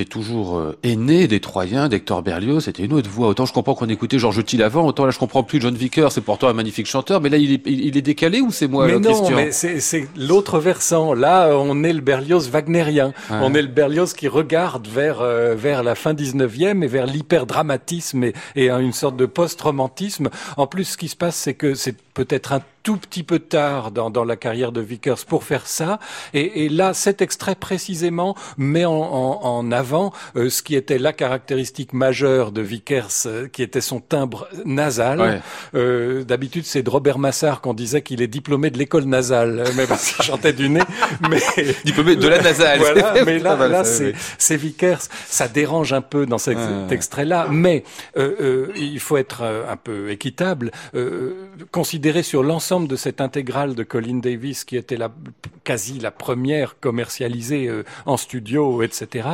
Était toujours euh, aîné des Troyens, d'Hector Berlioz, c'était une autre voix. Autant je comprends qu'on écoutait Georges Thiel avant, autant là je comprends plus John Vicker, c'est pourtant un magnifique chanteur, mais là il est, il est décalé ou c'est moi, mais non, Christian mais c'est c'est l'autre versant. Là, on est le Berlioz wagnérien. Ouais. On est le Berlioz qui regarde vers euh, vers la fin 19e et vers l'hyperdramatisme et, et à une sorte de post-romantisme. En plus, ce qui se passe, c'est que c'est peut-être un tout petit peu tard dans, dans la carrière de Vickers pour faire ça. Et, et là, cet extrait précisément met en, en, en avant euh, ce qui était la caractéristique majeure de Vickers, euh, qui était son timbre nasal. Ouais. Euh, D'habitude, c'est de Robert Massard qu'on disait qu'il est diplômé de l'école nasale, mais parce qu'il chantait du nez. Mais *laughs* Diplômé de la nasale. voilà, mais là, là, c'est Vickers. Ça dérange un peu dans cet, cet extrait-là, mais euh, euh, il faut être euh, un peu équitable. Euh, sur l'ensemble de cette intégrale de Colin Davis, qui était quasi la première commercialisée euh, en studio, etc.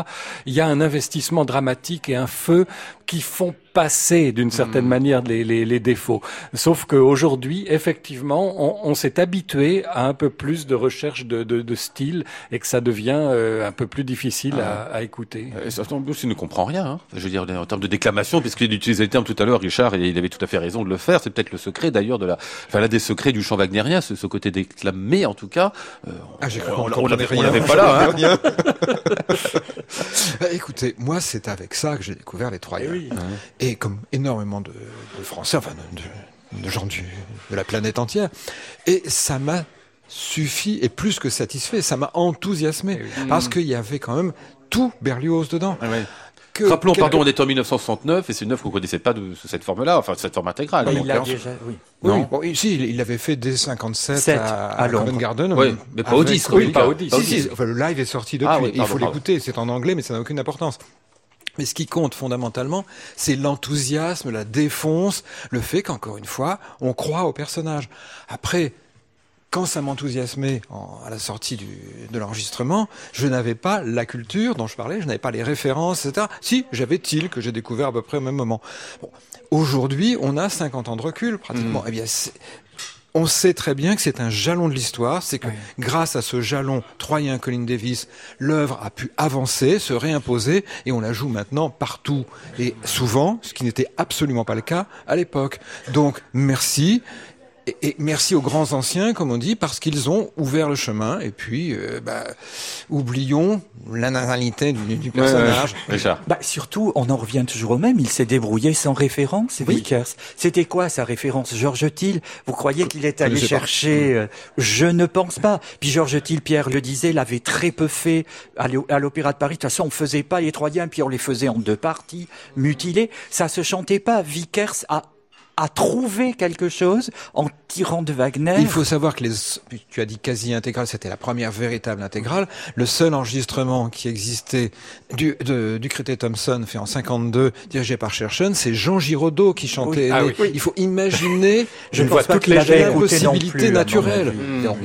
Il y a un investissement dramatique et un feu qui font passer d'une certaine manière les, les, les défauts. Sauf qu'aujourd'hui, effectivement, on, on s'est habitué à un peu plus de recherche de, de, de style et que ça devient euh, un peu plus difficile à, à écouter. Euh, surtout, en plus, il ne comprend rien. Hein. Je veux dire, en termes de déclamation, puisqu'il utilisait le terme tout à l'heure, Richard, et il avait tout à fait raison de le faire. C'est peut-être le secret, d'ailleurs, de la, enfin, l'un des secrets du chant wagnérien, ce, ce côté déclamé, en tout cas. Euh, Ah, j'ai cru on, qu'on l'avait- on rien. l'avait pas là, hein. *laughs* Bah, écoutez, moi, c'est avec ça que j'ai découvert les Troyens. Eh oui. Et comme énormément de, de Français, enfin de, de- de gens du- de la planète entière. Et ça m'a suffi et plus que satisfait. Ça m'a enthousiasmé parce qu'il y avait quand même tout Berlioz dedans. Ah ouais. Que Rappelons, quelque- pardon, on est en 1969 et c'est une œuvre qu'on ne connaissait pas de sous cette forme-là, enfin cette forme intégrale. Mais Donc, il a hein. déjà, oui. Oui, bon, ici, il, il avait fait dès 57 Sept, à, à. Covent Garden. Oui, mais pas au disque, Oui, pas au disque. Si, si, enfin, le live est sorti depuis. Ah oui, il faut l'écouter. C'est en anglais, mais ça n'a aucune importance. Mais ce qui compte fondamentalement, c'est l'enthousiasme, la défonce, le fait qu'encore une fois, on croit au personnage. Après, quand ça m'enthousiasmait en- à la sortie du, de l'enregistrement, je n'avais pas la culture dont je parlais, je n'avais pas les références, etc. Si, j'avais Till que j'ai découvert à peu près au même moment. Bon. Aujourd'hui, on a 50 ans de recul pratiquement. Eh bien, on sait très bien que c'est un jalon de l'histoire, c'est que grâce à ce jalon troyen Colin Davis, l'œuvre a pu avancer, se réimposer, et on la joue maintenant partout. Et souvent, ce qui n'était absolument pas le cas à l'époque. Donc, merci. Et, et merci aux grands anciens, comme on dit, parce qu'ils ont ouvert le chemin. Et puis, euh, bah, oublions la du, du personnage. Richard. Bah, surtout, on en revient toujours au même. Il s'est débrouillé sans référence, Vickers. C'était quoi sa référence Georges Thiel? Vous croyez qu'il est allé ne chercher euh, Je ne pense pas. Puis Georges Thiel, Pierre le disait, l'avait très peu fait à l'O- à l'Opéra de Paris. De toute façon, on faisait pas les Troyens, puis on les faisait en deux parties, mutilées. Ça se chantait pas. Vickers a a trouvé quelque chose en tirant de Wagner. Il faut savoir que les, tu as dit quasi intégrale, c'était la première véritable intégrale. Le seul enregistrement qui existait du, de, du Crété Thompson, fait en 52, dirigé par Sherchen, c'est Jean Giraudoux qui chantait. Ah oui. Il faut imaginer Je ne vois pense pas toutes qu'il les avait gènes. écouté non Possibilité plus, à mon naturelle. avis. Mmh, Donc,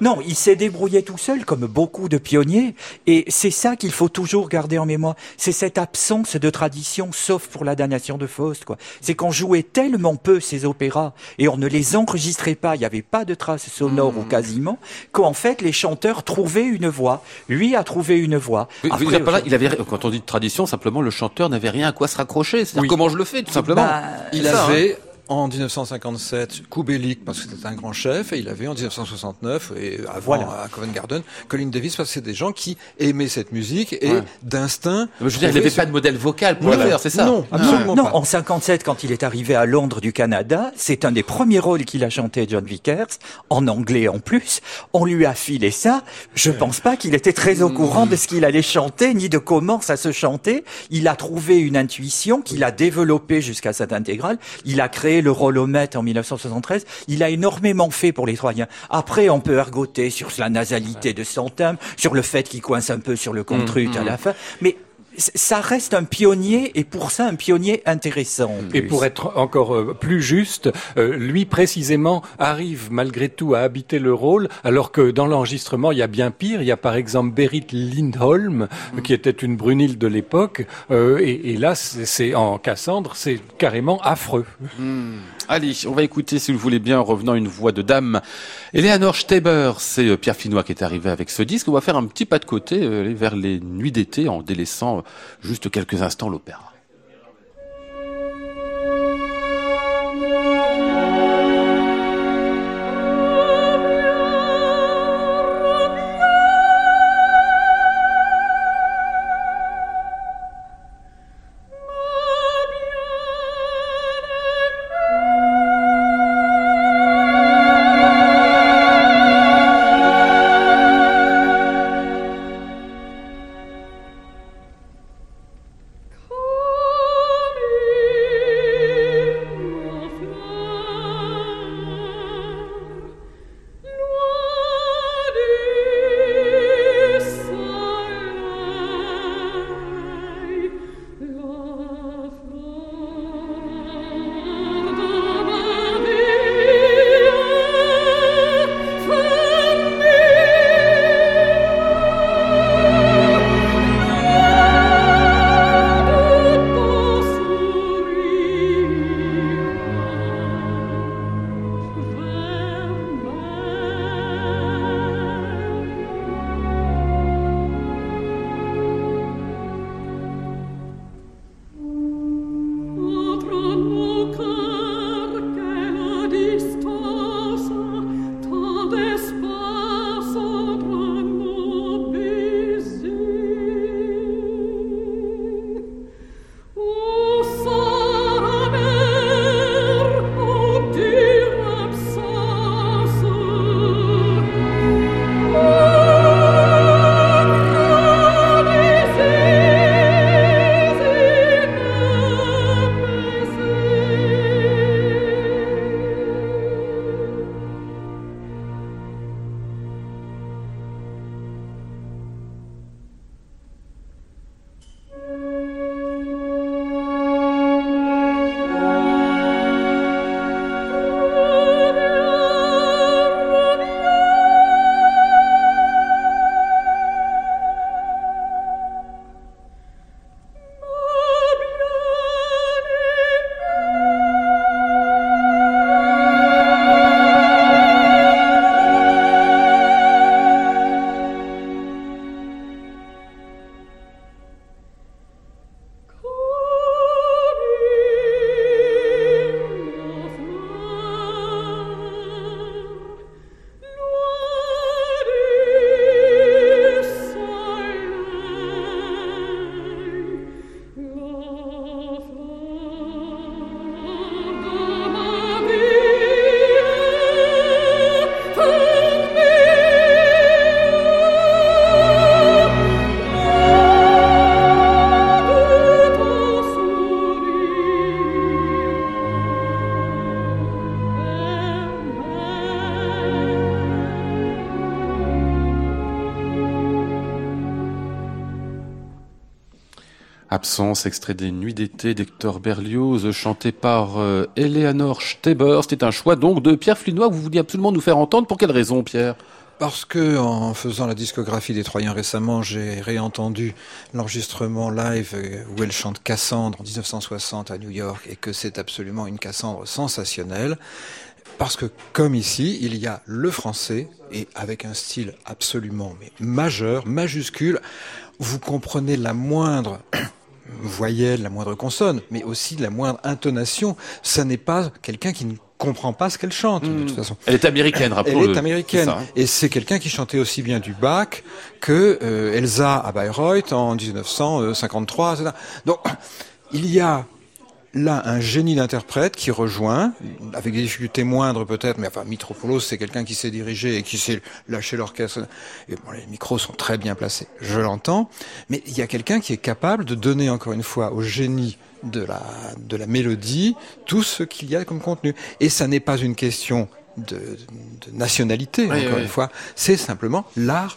non, il s'est débrouillé tout seul, comme beaucoup de pionniers, et c'est ça qu'il faut toujours garder en mémoire. C'est cette absence de tradition, sauf pour la damnation de Faust, quoi. C'est qu'on jouait tellement peu ces opéras, et on ne les enregistrait pas, il n'y avait pas de traces sonores ou quasiment, qu'en fait, les chanteurs trouvaient une voix. Lui a trouvé une voix. Oui, Après, par là, il avait, quand on dit tradition, simplement, le chanteur n'avait rien à quoi se raccrocher. C'est-à-dire, Oui. comment je le fais, tout simplement. bah, Il ça, avait en 1957 Kubelik parce que c'était un grand chef et il avait en 1969 et avant Voilà. à Covent Garden Colin Davis parce que c'est des gens qui aimaient cette musique et Ouais. d'instinct. Je veux dire, il n'avait ce- pas de modèle vocal pour Non, le faire, c'est ça non, absolument Non, pas. en 57, quand il est arrivé à Londres du Canada, c'est un des premiers rôles qu'il a chanté, John Vickers, en anglais en plus. On lui a filé ça. Je pense pas qu'il était très au courant de ce qu'il allait chanter, ni de comment ça se chantait. Il a trouvé une intuition qu'il a développée jusqu'à cette intégrale. Il a créé le rolomètre en 1973. Il a énormément fait pour les Troyens. Après, on peut ergoter sur la nasalité de son thème, sur le fait qu'il coince un peu sur le contrut à la fin. Mais ça reste un pionnier et pour ça un pionnier intéressant. Et plus. pour être encore euh, plus juste, euh, lui précisément arrive malgré tout à habiter le rôle, alors que dans l'enregistrement il y a bien pire. Il y a par exemple Berit Lindholm, euh, qui était une brunille de l'époque, euh, et, là c'est en Cassandre, c'est carrément affreux. Allez, on va écouter, si vous le voulez bien, en revenant une voix de dame. Eleanor Steber, c'est Pierre Finois qui est arrivé avec ce disque. On va faire un petit pas de côté, vers les nuits d'été, en délaissant juste quelques instants l'opéra. Extrait des Nuits d'été d'Hector Berlioz, chanté par euh, Eleanor Steber. C'était un choix donc de Pierre Flinois que vous vouliez absolument nous faire entendre. Pour quelle raison, Pierre? Parce que en faisant la discographie des Troyens récemment, j'ai réentendu l'enregistrement live euh, où elle chante Cassandre en 1960 à New York et que c'est absolument une Cassandre sensationnelle. Parce que, comme ici, il y a le français, et avec un style absolument mais majeur, majuscule, vous comprenez la moindre voyelle, la moindre consonne, mais aussi la moindre intonation. Ça n'est pas quelqu'un qui ne comprend pas ce qu'elle chante, de toute façon. Elle est américaine, rappelons-le. Elle est américaine. Ça, hein. Et c'est quelqu'un qui chantait aussi bien du Bach que euh, Elsa à Bayreuth en 1953. etc. Donc, il y a là un génie d'interprète qui rejoint, avec des difficultés moindres peut-être, mais enfin Mitropoulos c'est quelqu'un qui s'est dirigé et qui sait lâcher l'orchestre. Les micros sont très bien placés, je l'entends, mais il y a quelqu'un qui est capable de donner encore une fois au génie de la, de la mélodie tout ce qu'il y a comme contenu. Et ça n'est pas une question de, de nationalité, Oui, encore oui. une fois, c'est simplement l'art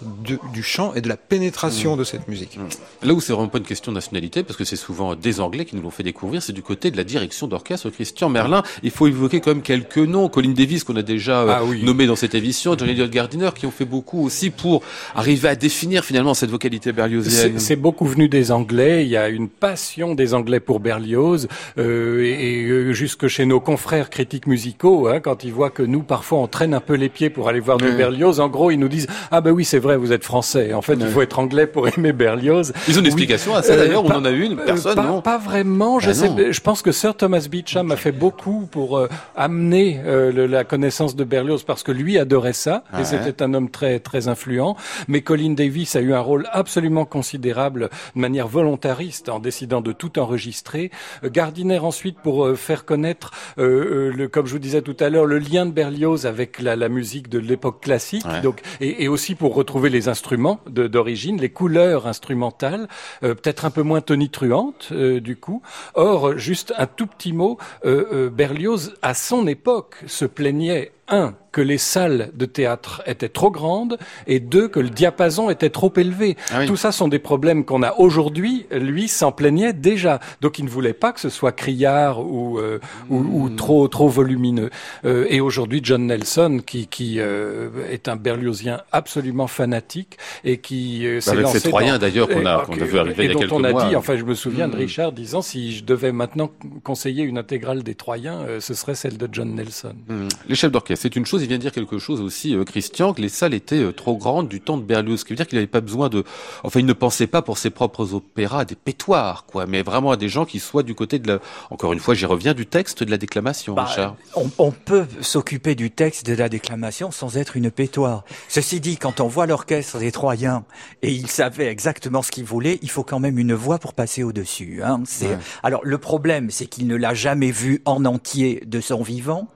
du chant et de la pénétration de cette musique. Là où c'est vraiment pas une question de nationalité, parce que c'est souvent des Anglais qui nous l'ont fait découvrir, c'est du côté de la direction d'orchestre Christian Merlin. Il faut évoquer quand même quelques noms. Colin Davis, qu'on a déjà euh, Ah oui. nommé dans cette émission, Johnny Elliott Gardiner, qui ont fait beaucoup aussi pour arriver à définir finalement cette vocalité berliozienne. C'est beaucoup venu des Anglais. Il y a une passion des Anglais pour Berlioz, euh, et, et, euh, jusque chez nos confrères critiques musicaux, hein, quand ils voient que nous, parfois on traîne un peu les pieds pour aller voir du Berlioz. En gros, ils nous disent ah ben oui c'est vrai, vous êtes français. En fait, il faut être anglais pour aimer Berlioz. Ils ont une explication à ça d'ailleurs. Euh, on en a une. euh, Personne, pas, non pas vraiment. Je, Bah sais, je pense que Sir Thomas Beecham a fait beaucoup pour euh, amener euh, le- la connaissance de Berlioz parce que lui adorait ça et c'était un homme très très influent. Mais Colin Davis a eu un rôle absolument considérable de manière volontariste en décidant de tout enregistrer. Gardiner ensuite pour faire connaître, le, comme je vous disais tout à l'heure, le lien de Berlioz avec la, la musique de l'époque classique. Ouais. Donc et, et aussi pour retrouver les instruments d'origine, les couleurs instrumentales, euh, peut-être un peu moins tonitruantes euh, du coup. Or, juste un tout petit mot, euh, Berlioz à son époque se plaignait un que les salles de théâtre étaient trop grandes et deux que le diapason était trop élevé. Ah oui. Tout ça sont des problèmes qu'on a aujourd'hui. Lui s'en plaignait déjà, donc il ne voulait pas que ce soit criard ou euh, ou, ou Hmm. trop trop volumineux. Euh, et aujourd'hui, John Nelson, qui qui euh, est un Berliozien absolument fanatique et qui euh, s'est Avec lancé ces Troyens, d'ailleurs, qu'on a- et- qu'on a vu arriver et il y a dont quelques on a mois. dit, enfin, je me souviens de Mm. Richard disant si je devais maintenant conseiller une intégrale des Troyens, euh, ce serait celle de John Nelson. Hum. Les chefs d'orchestre, c'est une chose. Il vient de dire quelque chose aussi, euh, Christian, que les salles étaient euh, trop grandes du temps de Berlioz. Ce qui veut dire qu'il n'avait pas besoin de, enfin, il ne pensait pas pour ses propres opéras à des pétoires, quoi, mais vraiment à des gens qui soient du côté de la, encore une fois, j'y reviens, du texte, de la déclamation, Bah, Richard. on, on peut s'occuper du texte de la déclamation sans être une pétoire. Ceci dit, quand on voit l'orchestre des Troyens et ils savaient exactement ce qu'ils voulaient, il faut quand même une voix pour passer au-dessus. Hein. Ouais. Alors le problème, c'est qu'il ne l'a jamais vu en entier de son vivant.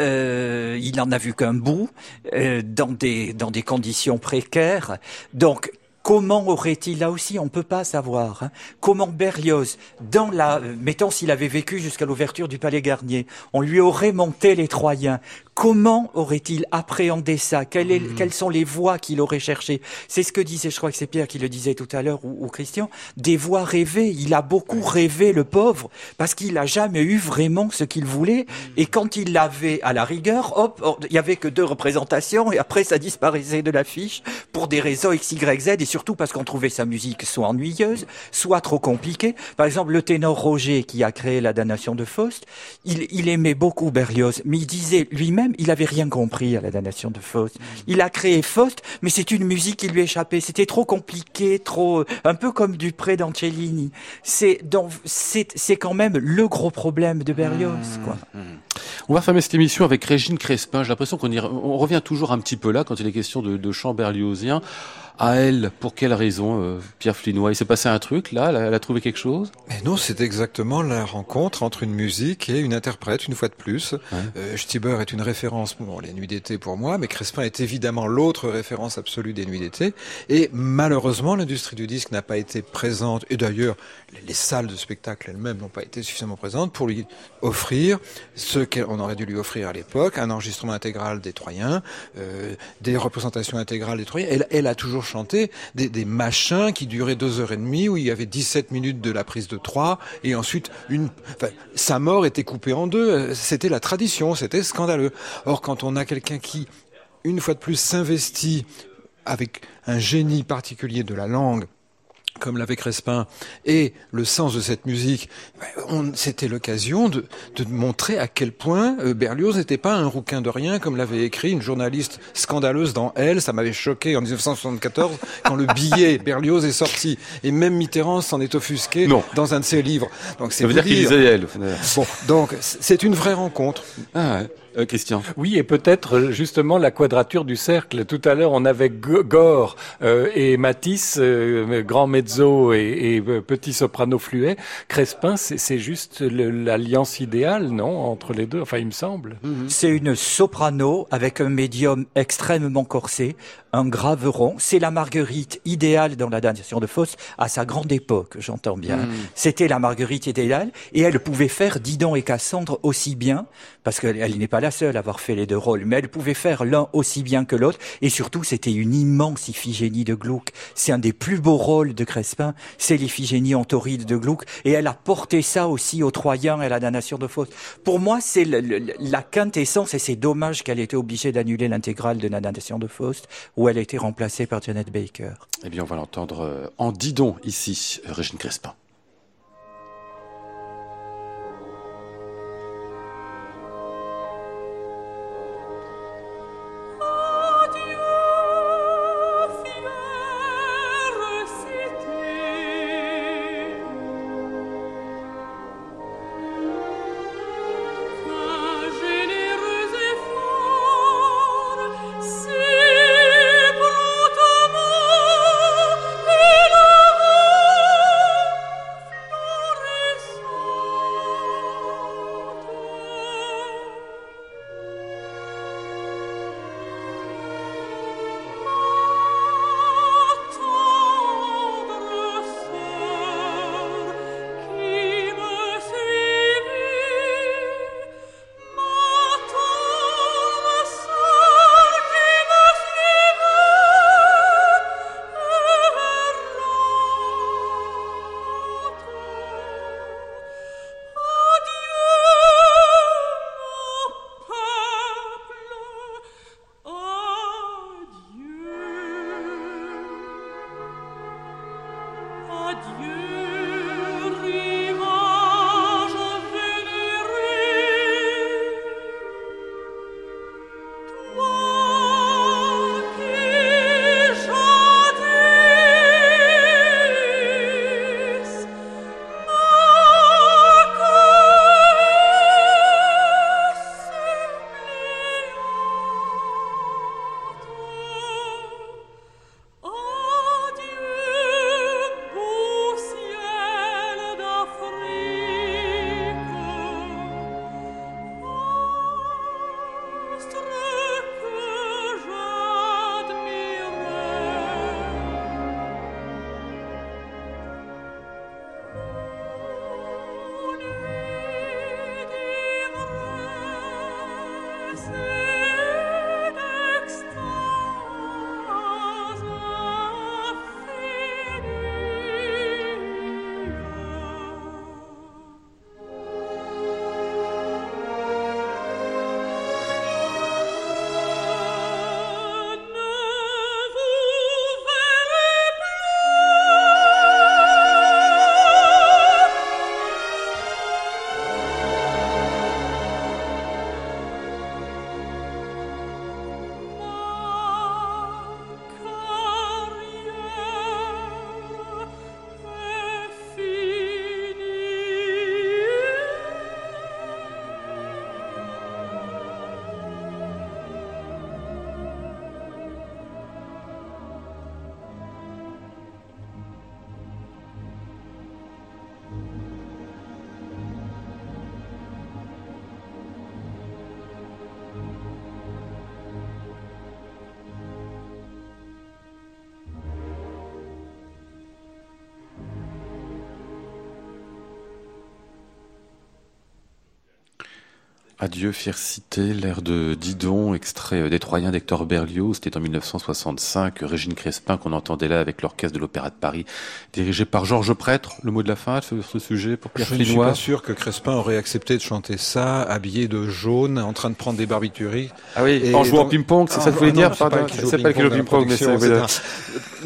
Euh, il en a vu qu'un bout euh, dans des dans des conditions précaires. Donc Comment aurait-il, là aussi, on peut pas savoir, hein, comment Berlioz, dans euh, mettons s'il avait vécu jusqu'à l'ouverture du Palais Garnier, on lui aurait monté les Troyens, comment aurait-il appréhendé ça? Quelles, est- quelles sont les voies qu'il aurait cherchées? C'est ce que disait, je crois que c'est Pierre qui le disait tout à l'heure, ou, ou Christian, des voies rêvées. Il a beaucoup rêvé, le pauvre, parce qu'il a jamais eu vraiment ce qu'il voulait, et quand il l'avait à la rigueur, hop, il y avait que deux représentations, et après ça disparaissait de l'affiche, pour des raisons X, Y, Z, et surtout parce qu'on trouvait sa musique soit ennuyeuse, soit trop compliquée. Par exemple, le ténor Roger, qui a créé la damnation de Faust, il, il aimait beaucoup Berlioz, mais il disait lui-même, il avait rien compris à la damnation de Faust. Il a créé Faust, mais c'est une musique qui lui échappait. C'était trop compliqué, trop, un peu comme Dupré d'Ancellini. C'est, donc, c'est, c'est quand même le gros problème de Berlioz, quoi. On va fermer cette émission avec Régine Crespin. J'ai l'impression qu'on on revient toujours un petit peu là quand il est question de, de chant berliozien. À elle, pour quelle raison, euh, Pierre Flinois? Il s'est passé un truc là? Elle a, trouvé quelque chose? Mais non, c'est exactement la rencontre entre une musique et une interprète, une fois de plus. Euh, Stieber est une référence pour les nuits d'été pour moi, mais Crespin est évidemment l'autre référence absolue des nuits d'été. Et malheureusement, l'industrie du disque n'a pas été présente, et d'ailleurs, les, les salles de spectacle elles-mêmes n'ont pas été suffisamment présentes pour lui offrir ce qu'on aurait dû lui offrir à l'époque, un enregistrement intégral des Troyens, euh, des représentations intégrales des Troyens. Elle, elle a toujours des, machins qui duraient deux heures et demie, où il y avait 17 minutes de la prise de Troyes, et ensuite sa mort était coupée en deux. C'était la tradition, c'était scandaleux. Or, quand on a quelqu'un qui, une fois de plus, s'investit avec un génie particulier de la langue, comme l'avait Crespin, et le sens de cette musique, on- c'était l'occasion de, de montrer à quel point euh, Berlioz n'était pas un rouquin de rien, comme l'avait écrit une journaliste scandaleuse dans Elle. Ça m'avait choqué en 1974 quand le billet *laughs* Berlioz est sorti, et même Mitterrand s'en est offusqué Non. dans un de ses livres. Donc c'est Ça veut dire qu'il elle. Bon, donc c'est une vraie rencontre. Ah ouais. Euh, Christian. Oui, et peut-être euh, justement la quadrature du cercle. Tout à l'heure, on avait Gore euh, et Matisse, euh, grand mezzo et, et, euh, petit soprano fluet. Crespin, c'est c'est juste l'alliance idéale, non, entre les deux. Enfin, il me semble. C'est une soprano avec un médium extrêmement corsé, un graveron. C'est la Marguerite idéale dans la damnation de Faust à sa grande époque, j'entends bien. C'était la Marguerite idéale et elle pouvait faire Didon et Cassandre aussi bien, parce qu'elle elle n'est pas la seule à avoir fait les deux rôles, mais elle pouvait faire l'un aussi bien que l'autre. Et surtout, c'était une immense Iphigénie de Gluck. C'est un des plus beaux rôles de Crespin, c'est l'Iphigénie en tauride de Gluck. Et elle a porté ça aussi aux Troyens et à la damnation de Faust. Pour moi, c'est la quintessence, et c'est dommage qu'elle ait été obligée d'annuler l'intégrale de la damnation de Faust, où elle a été remplacée par Janet Baker. Eh bien, on va l'entendre euh, en Didon ici, euh, Régine Crespin. Adieu, fière cité, l'air de Didon, extrait euh, des Troyens d'Hector Berlioz. C'était en 1965. Régine Crespin qu'on entendait là avec l'orchestre de l'Opéra de Paris, dirigé par Georges Prêtre. Le mot de la fin sur ce sujet pour Pierre Je ne suis pas sûr que Crespin aurait accepté de chanter ça, habillé de jaune, en train de prendre des barbituriques. Ah oui, en jouant au ping-pong, c'est ça que vous voulez dire C'est pas le ping-pong, mais c'est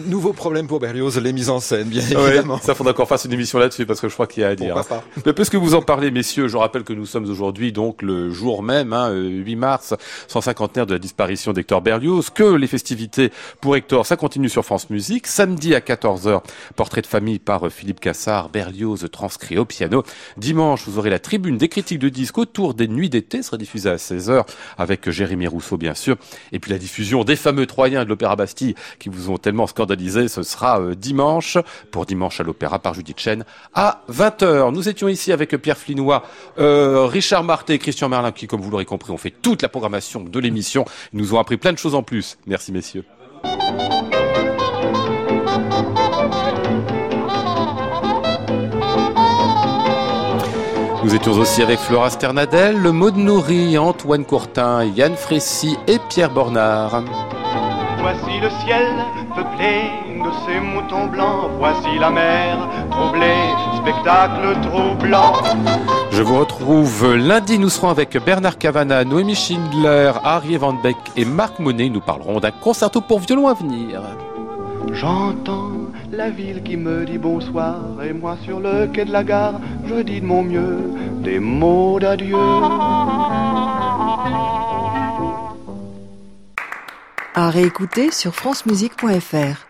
nouveau problème pour Berlioz, les mises en scène, bien évidemment. ça faudra encore faire une émission là-dessus parce que je crois qu'il y a à dire. Pourquoi pas Mais puisque vous en parlez, messieurs, je rappelle que nous sommes aujourd'hui donc le jour même, hein, 8 euh, mars, 150 de la disparition d'Hector Berlioz, que les festivités pour Hector, ça continue sur France Musique. Samedi à 14h, portrait de famille par euh, Philippe Cassard, Berlioz transcrit au piano. Dimanche, vous aurez la tribune des critiques de disques autour des nuits d'été, sera diffusée à 16h avec Jérémy Rousseau, bien sûr. Et puis la diffusion des fameux Troyens de l'Opéra Bastille qui vous ont tellement scandalisé, ce sera euh, dimanche, pour dimanche à l'Opéra par Judith Chen, à 20h. Nous étions ici avec Pierre Flinois, Richard Marté Christian Qui, comme vous l'aurez compris, ont fait toute la programmation de l'émission. Ils nous ont appris plein de choses en plus. Merci messieurs. Nous étions aussi avec Flora Sternadel, le de nourri, Antoine Courtin, Yann Frécy et Pierre Bornard. Voici le ciel peuplé de ces moutons blancs, voici la mer troublée, spectacle troublant. Je vous retrouve lundi, nous serons avec Bernard Cavana, Noémie Schindler, Harry Van Beck et Marc Monet. Nous parlerons d'un concerto pour violon à venir. J'entends la ville qui me dit bonsoir et moi sur le quai de la gare, je dis de mon mieux des mots d'adieu. À réécouter sur francemusique.fr.